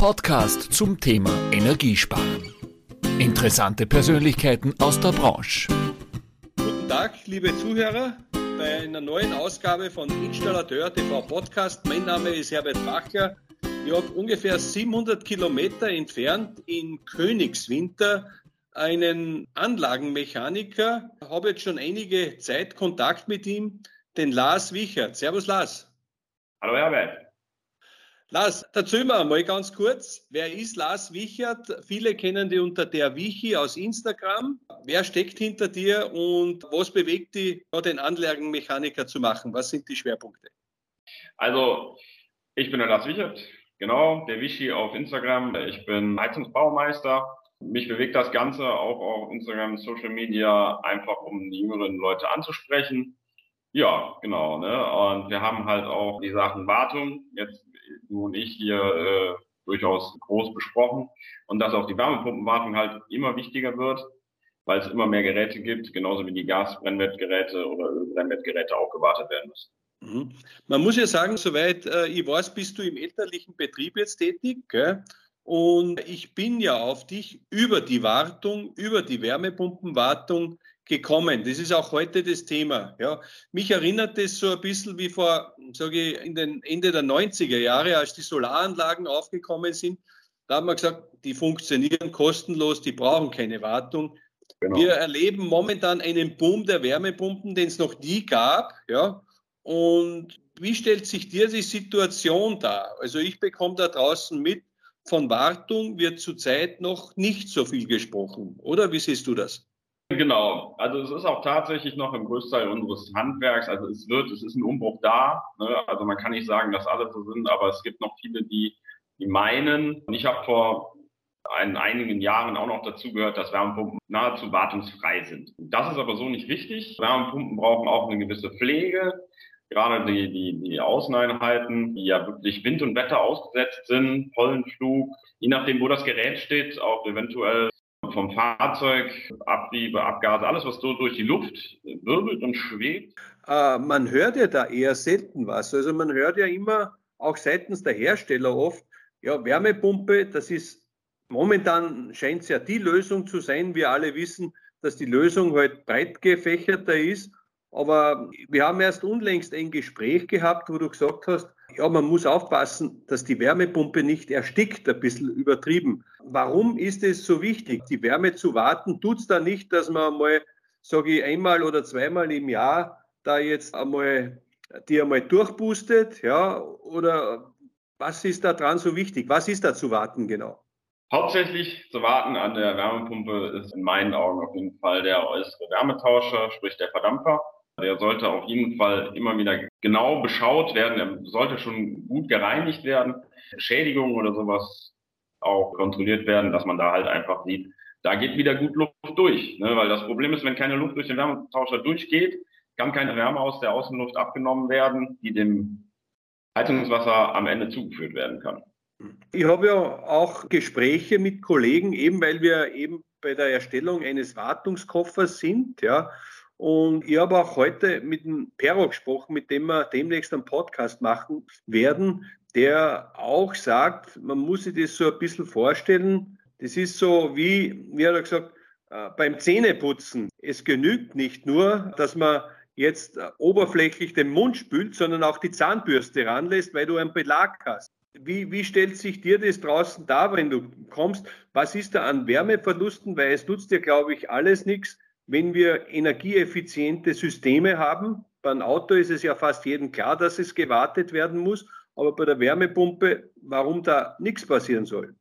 Podcast zum Thema Energiesparen. Interessante Persönlichkeiten aus der Branche. Guten Tag, liebe Zuhörer, bei einer neuen Ausgabe von Installateur TV Podcast. Mein Name ist Herbert Bachler. Ich habe ungefähr 700 Kilometer entfernt in Königswinter einen Anlagenmechaniker, habe jetzt schon einige Zeit Kontakt mit ihm, den Lars Wichert. Servus Lars. Hallo Herbert. Lars, erzähl mir mal ganz kurz, wer ist Lars Wichert? Viele kennen dich unter der Wichi aus Instagram. Wer steckt hinter dir und was bewegt dich, den Anlagenmechaniker zu machen? Was sind die Schwerpunkte? Also, ich bin der Lars Wichert, genau, der Wichi auf Instagram. Ich bin Heizungsbaumeister. Mich bewegt das Ganze auch auf Instagram, Social Media, einfach um die jüngeren Leute anzusprechen. Ja, genau. Ne? Und wir haben halt auch die Sachen Wartung. Jetzt du und ich hier äh, durchaus groß besprochen und dass auch die Wärmepumpenwartung halt immer wichtiger wird, weil es immer mehr Geräte gibt, genauso wie die Gasbrennwertgeräte oder Ölbrennwertgeräte auch gewartet werden müssen. Mhm. Man muss ja sagen, soweit äh, ich weiß, bist du im elterlichen Betrieb jetzt tätig. Gell? Und ich bin ja auf dich über die Wartung, über die Wärmepumpenwartung gekommen. Das ist auch heute das Thema. Ja. Mich erinnert das so ein bisschen wie vor, sage ich, in den Ende der 90er Jahre, als die Solaranlagen aufgekommen sind. Da haben wir gesagt, die funktionieren kostenlos, die brauchen keine Wartung. Genau. Wir erleben momentan einen Boom der Wärmepumpen, den es noch nie gab. Ja. Und wie stellt sich dir die Situation dar? Also ich bekomme da draußen mit, von Wartung wird zurzeit noch nicht so viel gesprochen. Oder wie siehst du das? Genau, also es ist auch tatsächlich noch im Großteil unseres Handwerks, also es wird, es ist ein Umbruch da, ne? also man kann nicht sagen, dass alle so sind, aber es gibt noch viele, die, die meinen, und ich habe vor ein, einigen Jahren auch noch dazu gehört, dass Wärmepumpen nahezu wartungsfrei sind. Das ist aber so nicht richtig. Wärmepumpen brauchen auch eine gewisse Pflege, gerade die, die, die Außeneinheiten, die ja wirklich Wind und Wetter ausgesetzt sind, Pollenflug, je nachdem, wo das Gerät steht, auch eventuell vom Fahrzeug, Abriebe, Abgase, alles, was so durch die Luft wirbelt und schwebt. Äh, man hört ja da eher selten was. Also man hört ja immer, auch seitens der Hersteller oft, ja, Wärmepumpe, das ist momentan scheint es ja die Lösung zu sein. Wir alle wissen, dass die Lösung halt breit gefächerter ist. Aber wir haben erst unlängst ein Gespräch gehabt, wo du gesagt hast, ja, man muss aufpassen, dass die Wärmepumpe nicht erstickt, ein bisschen übertrieben. Warum ist es so wichtig, die Wärme zu warten? Tut es da nicht, dass man mal, sage ich, einmal oder zweimal im Jahr da jetzt einmal die einmal durchboostet, ja? Oder was ist da dran so wichtig? Was ist da zu warten genau? Hauptsächlich zu warten an der Wärmepumpe ist in meinen Augen auf jeden Fall der äußere Wärmetauscher, sprich der Verdampfer. Der sollte auf jeden Fall immer wieder genau beschaut werden. Er sollte schon gut gereinigt werden. Schädigungen oder sowas auch kontrolliert werden, dass man da halt einfach sieht, da geht wieder gut Luft durch. Ne? Weil das Problem ist, wenn keine Luft durch den Wärmetauscher durchgeht, kann keine Wärme aus der Außenluft abgenommen werden, die dem Heizungswasser am Ende zugeführt werden kann. Ich habe ja auch Gespräche mit Kollegen, eben weil wir eben bei der Erstellung eines Wartungskoffers sind, ja. Und ich habe auch heute mit dem Pero gesprochen, mit dem wir demnächst einen Podcast machen werden, der auch sagt, man muss sich das so ein bisschen vorstellen. Das ist so wie, wie hat er gesagt, äh, beim Zähneputzen. Es genügt nicht nur, dass man jetzt äh, oberflächlich den Mund spült, sondern auch die Zahnbürste ranlässt, weil du einen Belag hast. Wie, wie stellt sich dir das draußen dar, wenn du kommst? Was ist da an Wärmeverlusten? Weil es nutzt dir, glaube ich, alles nichts, wenn wir energieeffiziente Systeme haben. Beim Auto ist es ja fast jedem klar, dass es gewartet werden muss. Aber bei der Wärmepumpe, warum da nichts passieren soll?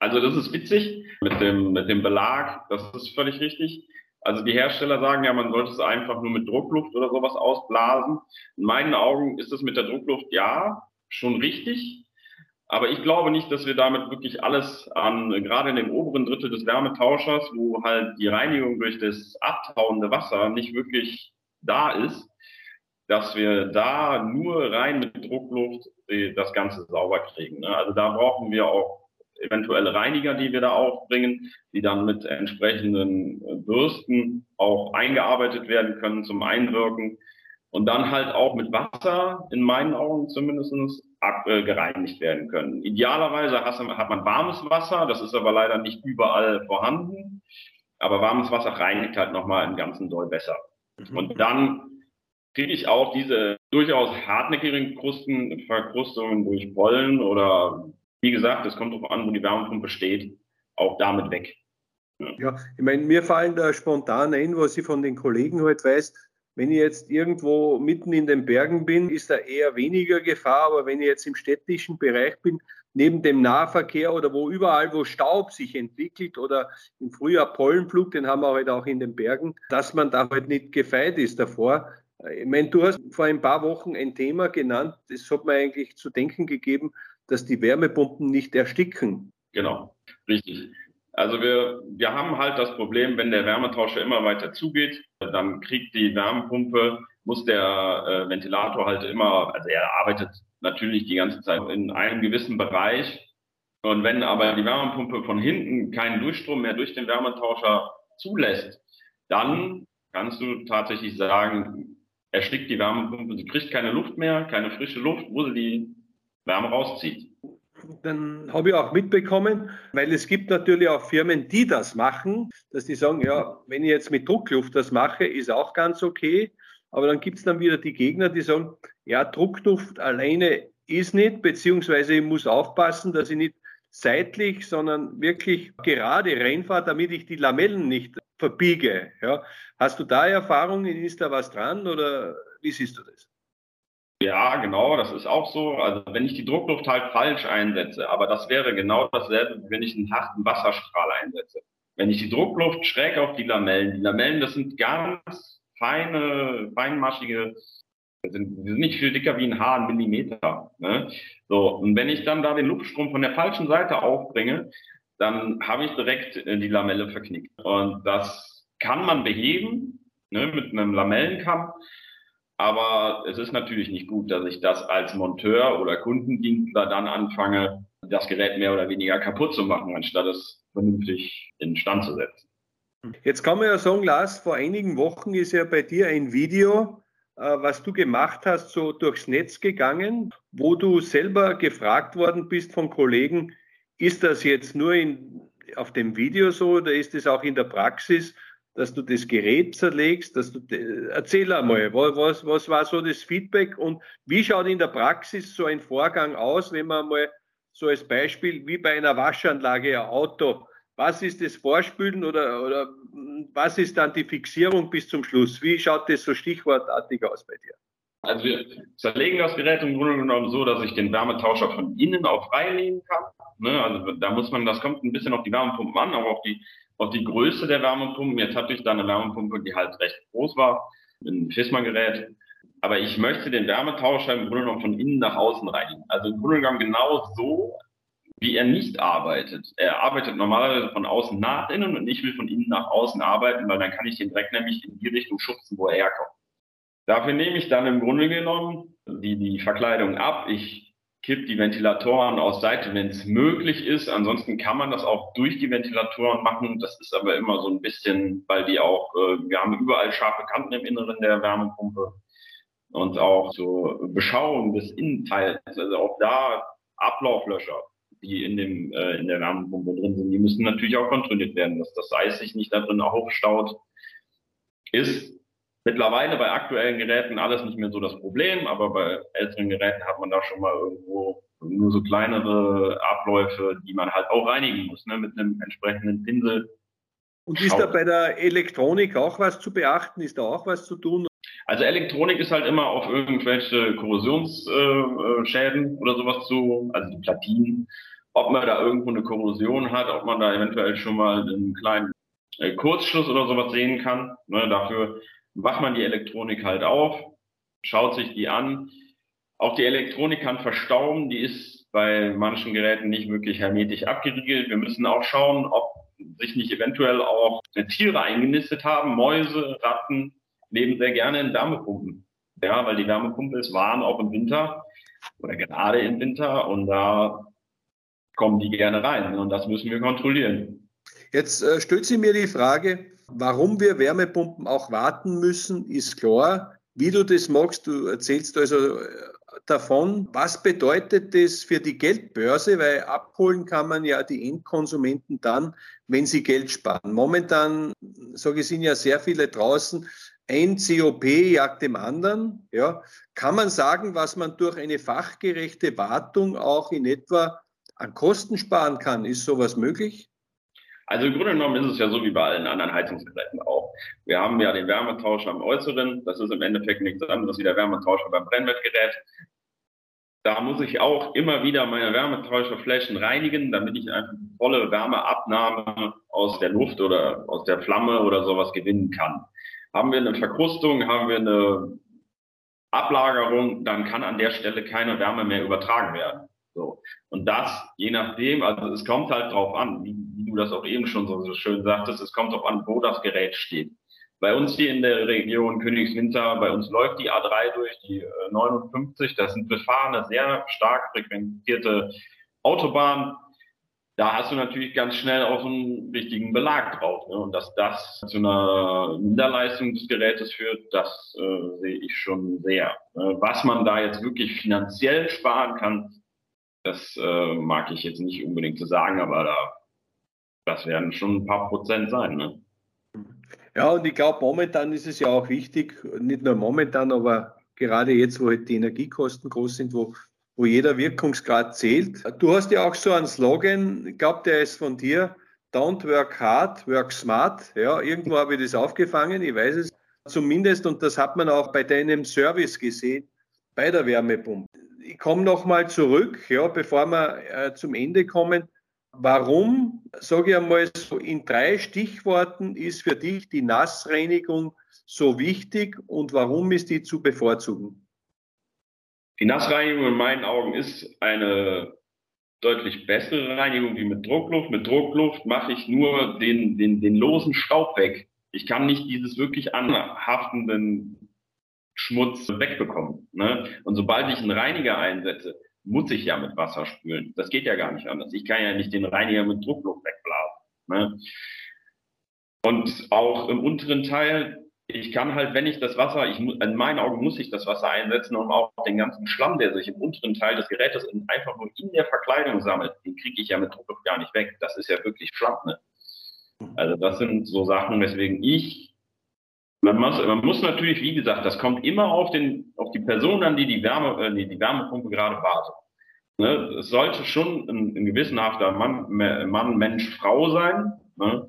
Also das ist witzig mit dem, mit dem Belag, das ist völlig richtig. Also die Hersteller sagen ja, man sollte es einfach nur mit Druckluft oder sowas ausblasen. In meinen Augen ist es mit der Druckluft ja schon richtig. Aber ich glaube nicht, dass wir damit wirklich alles an, gerade in dem oberen Drittel des Wärmetauschers, wo halt die Reinigung durch das abtauende Wasser nicht wirklich da ist, dass wir da nur rein mit Druckluft das Ganze sauber kriegen. Ne? Also da brauchen wir auch eventuelle Reiniger, die wir da aufbringen, die dann mit entsprechenden Bürsten auch eingearbeitet werden können zum Einwirken. und dann halt auch mit Wasser, in meinen Augen zumindest, ab, äh, gereinigt werden können. Idealerweise hat man warmes Wasser, das ist aber leider nicht überall vorhanden. Aber warmes Wasser reinigt halt nochmal im ganzen Doll besser. Mhm. Und dann kriege ich auch diese durchaus hartnäckigen Krusten, Verkrustungen durch Pollen oder wie gesagt, es kommt darauf an, wo die Wärmepumpe steht, auch damit weg. Ja, ich meine, mir fallen da spontan ein, was ich von den Kollegen halt weiß, wenn ich jetzt irgendwo mitten in den Bergen bin, ist da eher weniger Gefahr, aber wenn ich jetzt im städtischen Bereich bin, neben dem Nahverkehr oder wo überall, wo Staub sich entwickelt oder im Frühjahr Pollenflug, den haben wir halt auch in den Bergen, dass man da halt nicht gefeit ist davor. Ich meine, du hast vor ein paar Wochen ein Thema genannt, das hat mir eigentlich zu denken gegeben, dass die Wärmepumpen nicht ersticken. Genau, richtig. Also wir, wir haben halt das Problem, wenn der Wärmetauscher immer weiter zugeht, dann kriegt die Wärmepumpe, muss der äh, Ventilator halt immer, also er arbeitet natürlich die ganze Zeit in einem gewissen Bereich. Und wenn aber die Wärmepumpe von hinten keinen Durchstrom mehr durch den Wärmetauscher zulässt, dann kannst du tatsächlich sagen, erstickt die Wärmepumpe, sie kriegt keine Luft mehr, keine frische Luft, wo sie die Wärme rauszieht dann habe ich auch mitbekommen, weil es gibt natürlich auch Firmen, die das machen, dass die sagen, ja, wenn ich jetzt mit Druckluft das mache, ist auch ganz okay. Aber dann gibt es dann wieder die Gegner, die sagen, ja, Druckluft alleine ist nicht, beziehungsweise ich muss aufpassen, dass ich nicht seitlich, sondern wirklich gerade reinfahre, damit ich die Lamellen nicht verbiege. Ja. Hast du da Erfahrungen? Ist da was dran oder wie siehst du das? Ja, genau, das ist auch so. Also wenn ich die Druckluft halt falsch einsetze, aber das wäre genau dasselbe, wenn ich einen harten Wasserstrahl einsetze. Wenn ich die Druckluft schräg auf die Lamellen, die Lamellen, das sind ganz feine, feinmaschige, sind, die sind nicht viel dicker wie ein Haar, ein Millimeter. Ne? So, und wenn ich dann da den Luftstrom von der falschen Seite aufbringe, dann habe ich direkt äh, die Lamelle verknickt. Und das kann man beheben ne, mit einem Lamellenkamm. Aber es ist natürlich nicht gut, dass ich das als Monteur oder Kundendienstler dann anfange, das Gerät mehr oder weniger kaputt zu machen, anstatt es vernünftig in Stand zu setzen. Jetzt kann man ja sagen, Lars, vor einigen Wochen ist ja bei dir ein Video, äh, was du gemacht hast, so durchs Netz gegangen, wo du selber gefragt worden bist von Kollegen, ist das jetzt nur in, auf dem Video so oder ist es auch in der Praxis? Dass du das Gerät zerlegst, dass du, erzähl einmal, was, was war so das Feedback und wie schaut in der Praxis so ein Vorgang aus, wenn man mal so als Beispiel wie bei einer Waschanlage ein Auto, was ist das Vorspülen oder, oder was ist dann die Fixierung bis zum Schluss? Wie schaut das so stichwortartig aus bei dir? Also wir zerlegen das Gerät im Grunde genommen so, dass ich den Wärmetauscher von innen auf reinlegen kann. Ne? Also da muss man, das kommt ein bisschen auf die Wärmepumpen an, aber auch die auf die Größe der Wärmepumpen. Jetzt hatte ich da eine Wärmepumpe, die halt recht groß war, ein FISMA-Gerät. Aber ich möchte den Wärmetauscher im Grunde genommen von innen nach außen reinigen. Also im Grunde genommen genau so, wie er nicht arbeitet. Er arbeitet normalerweise von außen nach innen und ich will von innen nach außen arbeiten, weil dann kann ich den Dreck nämlich in die Richtung schubsen, wo er herkommt. Dafür nehme ich dann im Grunde genommen die, die Verkleidung ab. Ich kipp die Ventilatoren aus Seite, wenn es möglich ist. Ansonsten kann man das auch durch die Ventilatoren machen. Das ist aber immer so ein bisschen, weil die auch, äh, wir haben überall scharfe Kanten im Inneren der Wärmepumpe und auch so Beschauung des Innenteils, also auch da Ablauflöscher, die in dem äh, in der Wärmepumpe drin sind, die müssen natürlich auch kontrolliert werden, dass das Eis sich nicht da drin aufstaut. Ist Mittlerweile bei aktuellen Geräten alles nicht mehr so das Problem, aber bei älteren Geräten hat man da schon mal irgendwo nur so kleinere Abläufe, die man halt auch reinigen muss, ne, mit einem entsprechenden Pinsel. Und ist da bei der Elektronik auch was zu beachten? Ist da auch was zu tun? Also Elektronik ist halt immer auf irgendwelche Korrosionsschäden oder sowas zu, also die Platinen, ob man da irgendwo eine Korrosion hat, ob man da eventuell schon mal einen kleinen äh, Kurzschluss oder sowas sehen kann. Ne, dafür macht man die Elektronik halt auf, schaut sich die an. Auch die Elektronik kann verstauben, die ist bei manchen Geräten nicht wirklich hermetisch abgeriegelt. Wir müssen auch schauen, ob sich nicht eventuell auch Tiere eingenistet haben. Mäuse, Ratten leben sehr gerne in Wärmepumpen. Ja, weil die Wärmepumpe ist warm auch im Winter oder gerade im Winter und da kommen die gerne rein und das müssen wir kontrollieren. Jetzt äh, stellt sich mir die Frage, Warum wir Wärmepumpen auch warten müssen, ist klar. wie du das magst. Du erzählst also äh, davon, was bedeutet das für die Geldbörse, weil abholen kann man ja die Endkonsumenten dann, wenn sie Geld sparen. Momentan, sage ich, sind ja sehr viele draußen, ein COP jagt dem anderen. Ja. Kann man sagen, was man durch eine fachgerechte Wartung auch in etwa an Kosten sparen kann? Ist sowas möglich? Also im Grunde genommen ist es ja so wie bei allen anderen Heizungsgeräten auch. Wir haben ja den Wärmetauscher am Äußeren. Das ist im Endeffekt nichts anderes wie der Wärmetauscher beim Brennwertgerät. Da muss ich auch immer wieder meine Wärmetauscherflächen reinigen, damit ich einfach volle Wärmeabnahme aus der Luft oder aus der Flamme oder sowas gewinnen kann. Haben wir eine Verkrustung, haben wir eine Ablagerung, dann kann an der Stelle keine Wärme mehr übertragen werden. So. Und das, je nachdem, also es kommt halt drauf an, wie, wie du das auch eben schon so, so schön sagtest, es kommt drauf an, wo das Gerät steht. Bei uns hier in der Region Königswinter, bei uns läuft die A3 durch, die 59, äh, das sind befahrene, sehr stark frequentierte Autobahnen. Da hast du natürlich ganz schnell auch einen richtigen Belag drauf. Ne? Und dass das zu einer Minderleistung des Gerätes führt, das äh, sehe ich schon sehr. Äh, was man da jetzt wirklich finanziell sparen kann, das äh, mag ich jetzt nicht unbedingt zu sagen, aber da, das werden schon ein paar Prozent sein. Ne? Ja, und ich glaube, momentan ist es ja auch wichtig, nicht nur momentan, aber gerade jetzt, wo halt die Energiekosten groß sind, wo, wo jeder Wirkungsgrad zählt. Du hast ja auch so einen Slogan, ich glaube, der ist von dir, Don't work hard, work smart. Ja, irgendwo habe ich das aufgefangen, ich weiß es zumindest, und das hat man auch bei deinem Service gesehen, bei der Wärmepumpe ich komme nochmal zurück, ja, bevor wir äh, zum Ende kommen. Warum, sage ich einmal so in drei Stichworten, ist für dich die Nassreinigung so wichtig und warum ist die zu bevorzugen? Die Nassreinigung in meinen Augen ist eine deutlich bessere Reinigung wie mit Druckluft. Mit Druckluft mache ich nur den, den, den losen Staub weg. Ich kann nicht dieses wirklich anhaftenden Schmutz wegbekommen. Ne? Und sobald ich einen Reiniger einsetze, muss ich ja mit Wasser spülen. Das geht ja gar nicht anders. Ich kann ja nicht den Reiniger mit Druckluft wegblasen. Ne? Und auch im unteren Teil, ich kann halt, wenn ich das Wasser, ich, in meinen Augen muss ich das Wasser einsetzen, um auch den ganzen Schlamm, der sich im unteren Teil des Gerätes einfach nur in der Verkleidung sammelt, den kriege ich ja mit Druckluft gar nicht weg. Das ist ja wirklich Schlamm. Ne? Also das sind so Sachen, weswegen ich man muss, man muss natürlich, wie gesagt, das kommt immer auf, den, auf die Person an, die die, Wärme, äh, die, die Wärmepumpe gerade wartet. Ne? Es sollte schon ein, ein gewissenhafter Mann, Mann, Mensch, Frau sein, ne?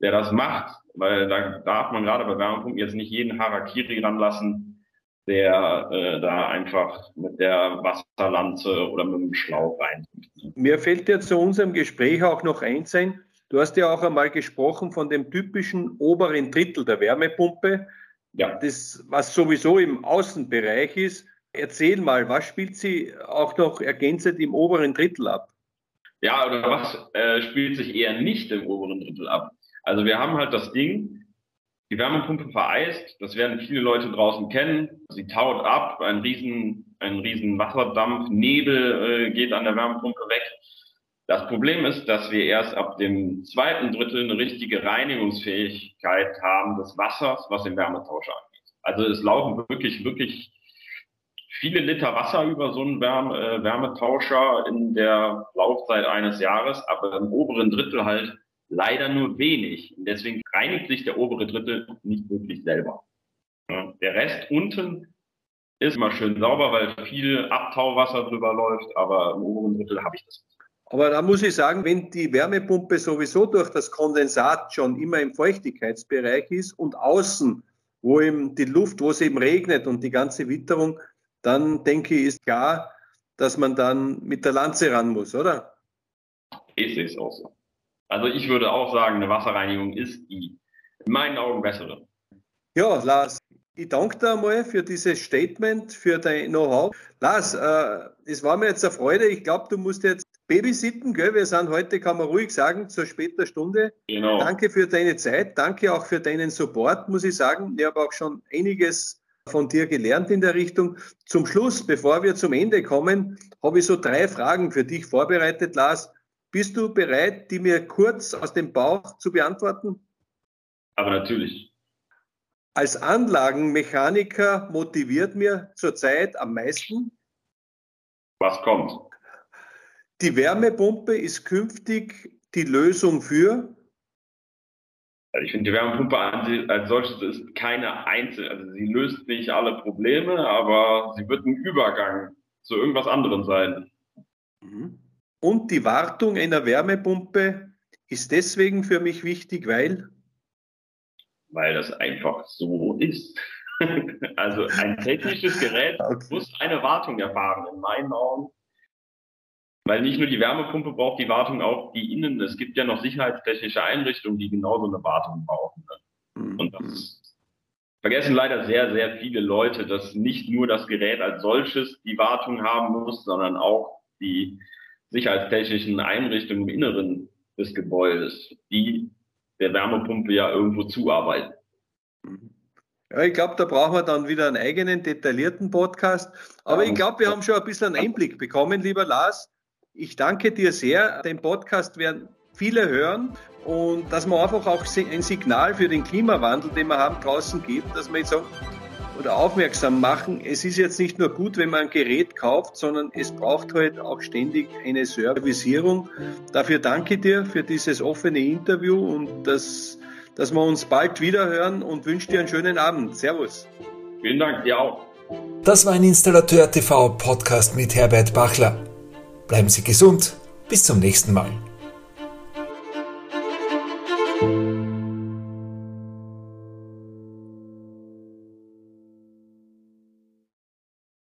der das macht, weil da darf man gerade bei Wärmepumpen jetzt nicht jeden Harakiri ranlassen, der äh, da einfach mit der Wasserlanze oder mit dem Schlauch rein. Mir fällt ja zu unserem Gespräch auch noch eins ein, Du hast ja auch einmal gesprochen von dem typischen oberen Drittel der Wärmepumpe, ja. das, was sowieso im Außenbereich ist. Erzähl mal, was spielt sie auch noch ergänzend im oberen Drittel ab? Ja, oder was äh, spielt sich eher nicht im oberen Drittel ab? Also wir haben halt das Ding, die Wärmepumpe vereist, das werden viele Leute draußen kennen. Sie taut ab, ein riesen, ein riesen Wasserdampf, Nebel äh, geht an der Wärmepumpe weg. Das Problem ist, dass wir erst ab dem zweiten Drittel eine richtige Reinigungsfähigkeit haben des Wassers, was den Wärmetauscher angeht. Also es laufen wirklich, wirklich viele Liter Wasser über so einen Wärme, äh, Wärmetauscher in der Laufzeit eines Jahres, aber im oberen Drittel halt leider nur wenig. Und deswegen reinigt sich der obere Drittel nicht wirklich selber. Der Rest unten ist immer schön sauber, weil viel Abtauwasser drüber läuft, aber im oberen Drittel habe ich das. Aber da muss ich sagen, wenn die Wärmepumpe sowieso durch das Kondensat schon immer im Feuchtigkeitsbereich ist und außen, wo eben die Luft, wo es eben regnet und die ganze Witterung, dann denke ich, ist klar, dass man dann mit der Lanze ran muss, oder? Ich sehe es auch so. Also ich würde auch sagen, eine Wasserreinigung ist die in meinen Augen bessere. Ja, Lars, ich danke dir einmal für dieses Statement, für dein Know-how. Lars, äh, es war mir jetzt eine Freude. Ich glaube, du musst jetzt Babysitten, gell? Wir sind heute, kann man ruhig sagen, zur später Stunde. Genau. Danke für deine Zeit, danke auch für deinen Support, muss ich sagen. Ich habe auch schon einiges von dir gelernt in der Richtung. Zum Schluss, bevor wir zum Ende kommen, habe ich so drei Fragen für dich vorbereitet, Lars. Bist du bereit, die mir kurz aus dem Bauch zu beantworten? Aber natürlich. als Anlagenmechaniker motiviert mir zurzeit am meisten? Was kommt? Die Wärmepumpe ist künftig die Lösung für? Ich finde, die Wärmepumpe als solches ist keine einzelne, also sie löst nicht alle Probleme, aber sie wird ein Übergang zu irgendwas anderem sein. Mhm. Und die Wartung einer Wärmepumpe ist deswegen für mich wichtig, weil? Weil das einfach so ist. also ein technisches Gerät okay. muss eine Wartung erfahren, in meinen Augen. Weil nicht nur die Wärmepumpe braucht die Wartung, auch die Innen. Es gibt ja noch sicherheitstechnische Einrichtungen, die genauso eine Wartung brauchen. Mhm. Und das vergessen leider sehr, sehr viele Leute, dass nicht nur das Gerät als solches die Wartung haben muss, sondern auch die sicherheitstechnischen Einrichtungen im Inneren des Gebäudes, die der Wärmepumpe ja irgendwo zuarbeiten. Ja, ich glaube, da brauchen wir dann wieder einen eigenen detaillierten Podcast. Aber ich glaube, wir haben schon ein bisschen einen Einblick bekommen, lieber Lars. Ich danke dir sehr. Den Podcast werden viele hören und dass man einfach auch ein Signal für den Klimawandel, den wir haben, draußen gibt, dass man jetzt sagen, oder aufmerksam machen, es ist jetzt nicht nur gut, wenn man ein Gerät kauft, sondern es braucht halt auch ständig eine Servicierung. Dafür danke dir für dieses offene Interview und dass, dass wir uns bald wieder hören und wünsche dir einen schönen Abend. Servus. Vielen Dank, dir auch. Das war ein Installateur TV Podcast mit Herbert Bachler. Bleiben Sie gesund. Bis zum nächsten Mal.